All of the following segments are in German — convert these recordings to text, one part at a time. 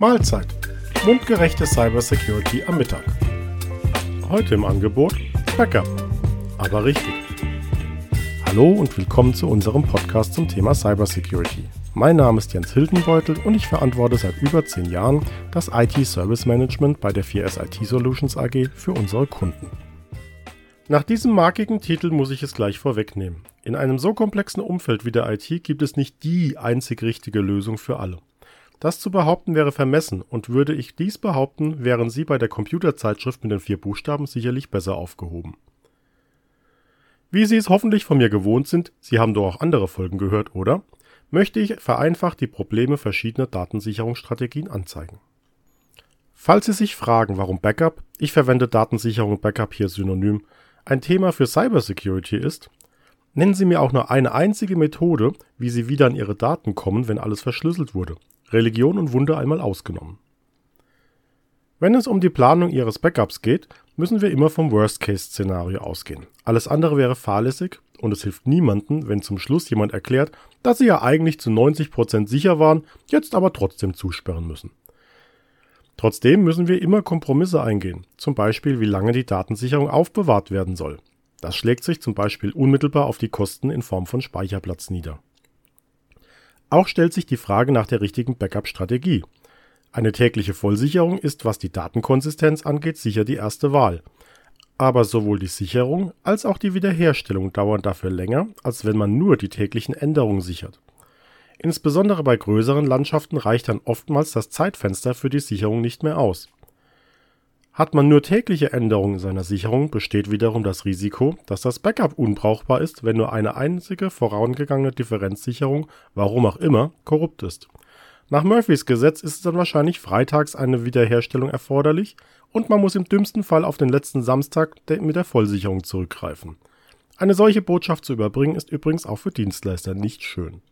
Mahlzeit. Mundgerechte Cybersecurity am Mittag. Heute im Angebot Backup. Aber richtig. Hallo und willkommen zu unserem Podcast zum Thema Cybersecurity. Mein Name ist Jens Hildenbeutel und ich verantworte seit über zehn Jahren das IT Service Management bei der 4S IT Solutions AG für unsere Kunden. Nach diesem markigen Titel muss ich es gleich vorwegnehmen. In einem so komplexen Umfeld wie der IT gibt es nicht die einzig richtige Lösung für alle. Das zu behaupten wäre vermessen, und würde ich dies behaupten, wären Sie bei der Computerzeitschrift mit den vier Buchstaben sicherlich besser aufgehoben. Wie Sie es hoffentlich von mir gewohnt sind, Sie haben doch auch andere Folgen gehört, oder? Möchte ich vereinfacht die Probleme verschiedener Datensicherungsstrategien anzeigen. Falls Sie sich fragen, warum Backup, ich verwende Datensicherung und Backup hier synonym, ein Thema für Cybersecurity ist, nennen Sie mir auch nur eine einzige Methode, wie Sie wieder an Ihre Daten kommen, wenn alles verschlüsselt wurde. Religion und Wunder einmal ausgenommen. Wenn es um die Planung Ihres Backups geht, müssen wir immer vom Worst-Case-Szenario ausgehen. Alles andere wäre fahrlässig und es hilft niemandem, wenn zum Schluss jemand erklärt, dass sie ja eigentlich zu 90% sicher waren, jetzt aber trotzdem zusperren müssen. Trotzdem müssen wir immer Kompromisse eingehen, zum Beispiel wie lange die Datensicherung aufbewahrt werden soll. Das schlägt sich zum Beispiel unmittelbar auf die Kosten in Form von Speicherplatz nieder. Auch stellt sich die Frage nach der richtigen Backup-Strategie. Eine tägliche Vollsicherung ist, was die Datenkonsistenz angeht, sicher die erste Wahl. Aber sowohl die Sicherung als auch die Wiederherstellung dauern dafür länger, als wenn man nur die täglichen Änderungen sichert. Insbesondere bei größeren Landschaften reicht dann oftmals das Zeitfenster für die Sicherung nicht mehr aus. Hat man nur tägliche Änderungen seiner Sicherung, besteht wiederum das Risiko, dass das Backup unbrauchbar ist, wenn nur eine einzige vorangegangene Differenzsicherung, warum auch immer, korrupt ist. Nach Murphys Gesetz ist es dann wahrscheinlich freitags eine Wiederherstellung erforderlich und man muss im dümmsten Fall auf den letzten Samstag mit der Vollsicherung zurückgreifen. Eine solche Botschaft zu überbringen ist übrigens auch für Dienstleister nicht schön.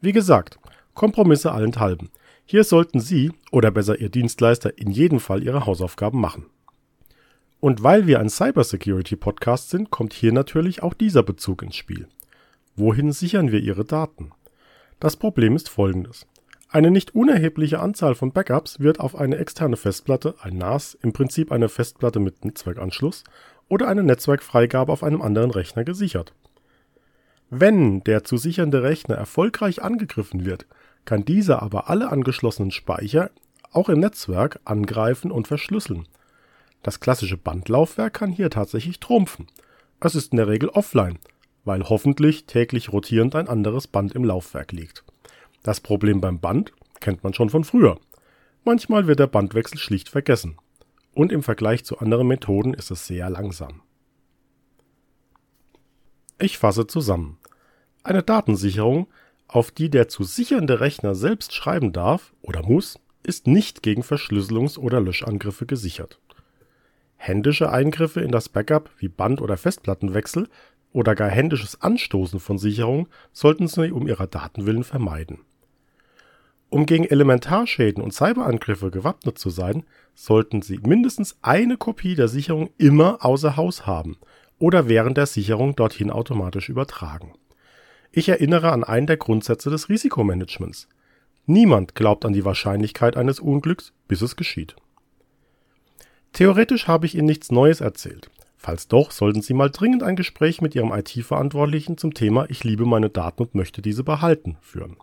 Wie gesagt, Kompromisse allenthalben. Hier sollten Sie oder besser Ihr Dienstleister in jedem Fall Ihre Hausaufgaben machen. Und weil wir ein Cybersecurity-Podcast sind, kommt hier natürlich auch dieser Bezug ins Spiel. Wohin sichern wir Ihre Daten? Das Problem ist folgendes. Eine nicht unerhebliche Anzahl von Backups wird auf eine externe Festplatte, ein NAS, im Prinzip eine Festplatte mit Netzwerkanschluss oder eine Netzwerkfreigabe auf einem anderen Rechner gesichert. Wenn der zu sichernde Rechner erfolgreich angegriffen wird, kann dieser aber alle angeschlossenen Speicher auch im Netzwerk angreifen und verschlüsseln. Das klassische Bandlaufwerk kann hier tatsächlich trumpfen. Es ist in der Regel offline, weil hoffentlich täglich rotierend ein anderes Band im Laufwerk liegt. Das Problem beim Band kennt man schon von früher. Manchmal wird der Bandwechsel schlicht vergessen. Und im Vergleich zu anderen Methoden ist es sehr langsam. Ich fasse zusammen. Eine Datensicherung auf die der zu sichernde Rechner selbst schreiben darf oder muss, ist nicht gegen Verschlüsselungs- oder Löschangriffe gesichert. Händische Eingriffe in das Backup wie Band- oder Festplattenwechsel oder gar händisches Anstoßen von Sicherungen sollten Sie um Ihrer Daten willen vermeiden. Um gegen Elementarschäden und Cyberangriffe gewappnet zu sein, sollten Sie mindestens eine Kopie der Sicherung immer außer Haus haben oder während der Sicherung dorthin automatisch übertragen ich erinnere an einen der Grundsätze des Risikomanagements. Niemand glaubt an die Wahrscheinlichkeit eines Unglücks, bis es geschieht. Theoretisch habe ich Ihnen nichts Neues erzählt. Falls doch, sollten Sie mal dringend ein Gespräch mit Ihrem IT-Verantwortlichen zum Thema Ich liebe meine Daten und möchte diese behalten führen.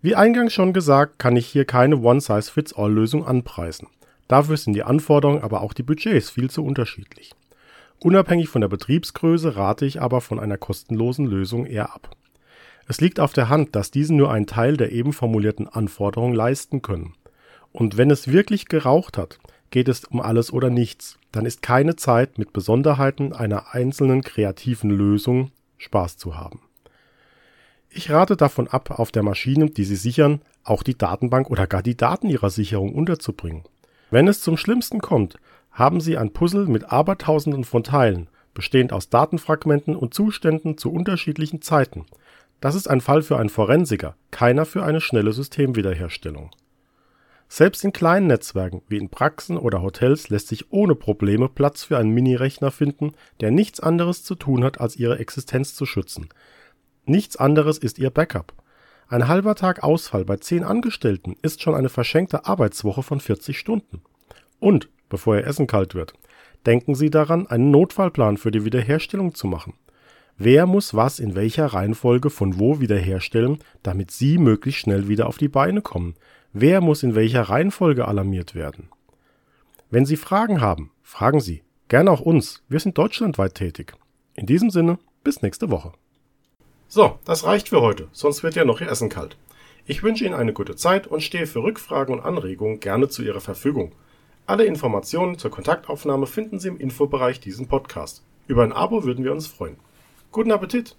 Wie eingangs schon gesagt, kann ich hier keine One-Size-Fits-All-Lösung anpreisen. Dafür sind die Anforderungen, aber auch die Budgets viel zu unterschiedlich. Unabhängig von der Betriebsgröße rate ich aber von einer kostenlosen Lösung eher ab. Es liegt auf der Hand, dass diese nur einen Teil der eben formulierten Anforderungen leisten können. Und wenn es wirklich geraucht hat, geht es um alles oder nichts, dann ist keine Zeit, mit Besonderheiten einer einzelnen kreativen Lösung Spaß zu haben. Ich rate davon ab, auf der Maschine, die Sie sichern, auch die Datenbank oder gar die Daten Ihrer Sicherung unterzubringen. Wenn es zum Schlimmsten kommt, haben Sie ein Puzzle mit Abertausenden von Teilen, bestehend aus Datenfragmenten und Zuständen zu unterschiedlichen Zeiten. Das ist ein Fall für einen Forensiker, keiner für eine schnelle Systemwiederherstellung. Selbst in kleinen Netzwerken wie in Praxen oder Hotels lässt sich ohne Probleme Platz für einen Minirechner finden, der nichts anderes zu tun hat, als ihre Existenz zu schützen. Nichts anderes ist ihr Backup. Ein halber Tag Ausfall bei 10 Angestellten ist schon eine verschenkte Arbeitswoche von 40 Stunden. Und, bevor Ihr Essen kalt wird, denken Sie daran, einen Notfallplan für die Wiederherstellung zu machen. Wer muss was in welcher Reihenfolge von wo wiederherstellen, damit Sie möglichst schnell wieder auf die Beine kommen? Wer muss in welcher Reihenfolge alarmiert werden? Wenn Sie Fragen haben, fragen Sie. Gerne auch uns. Wir sind deutschlandweit tätig. In diesem Sinne, bis nächste Woche. So, das reicht für heute, sonst wird ja noch Ihr Essen kalt. Ich wünsche Ihnen eine gute Zeit und stehe für Rückfragen und Anregungen gerne zu Ihrer Verfügung. Alle Informationen zur Kontaktaufnahme finden Sie im Infobereich diesen Podcast. Über ein Abo würden wir uns freuen. Guten Appetit!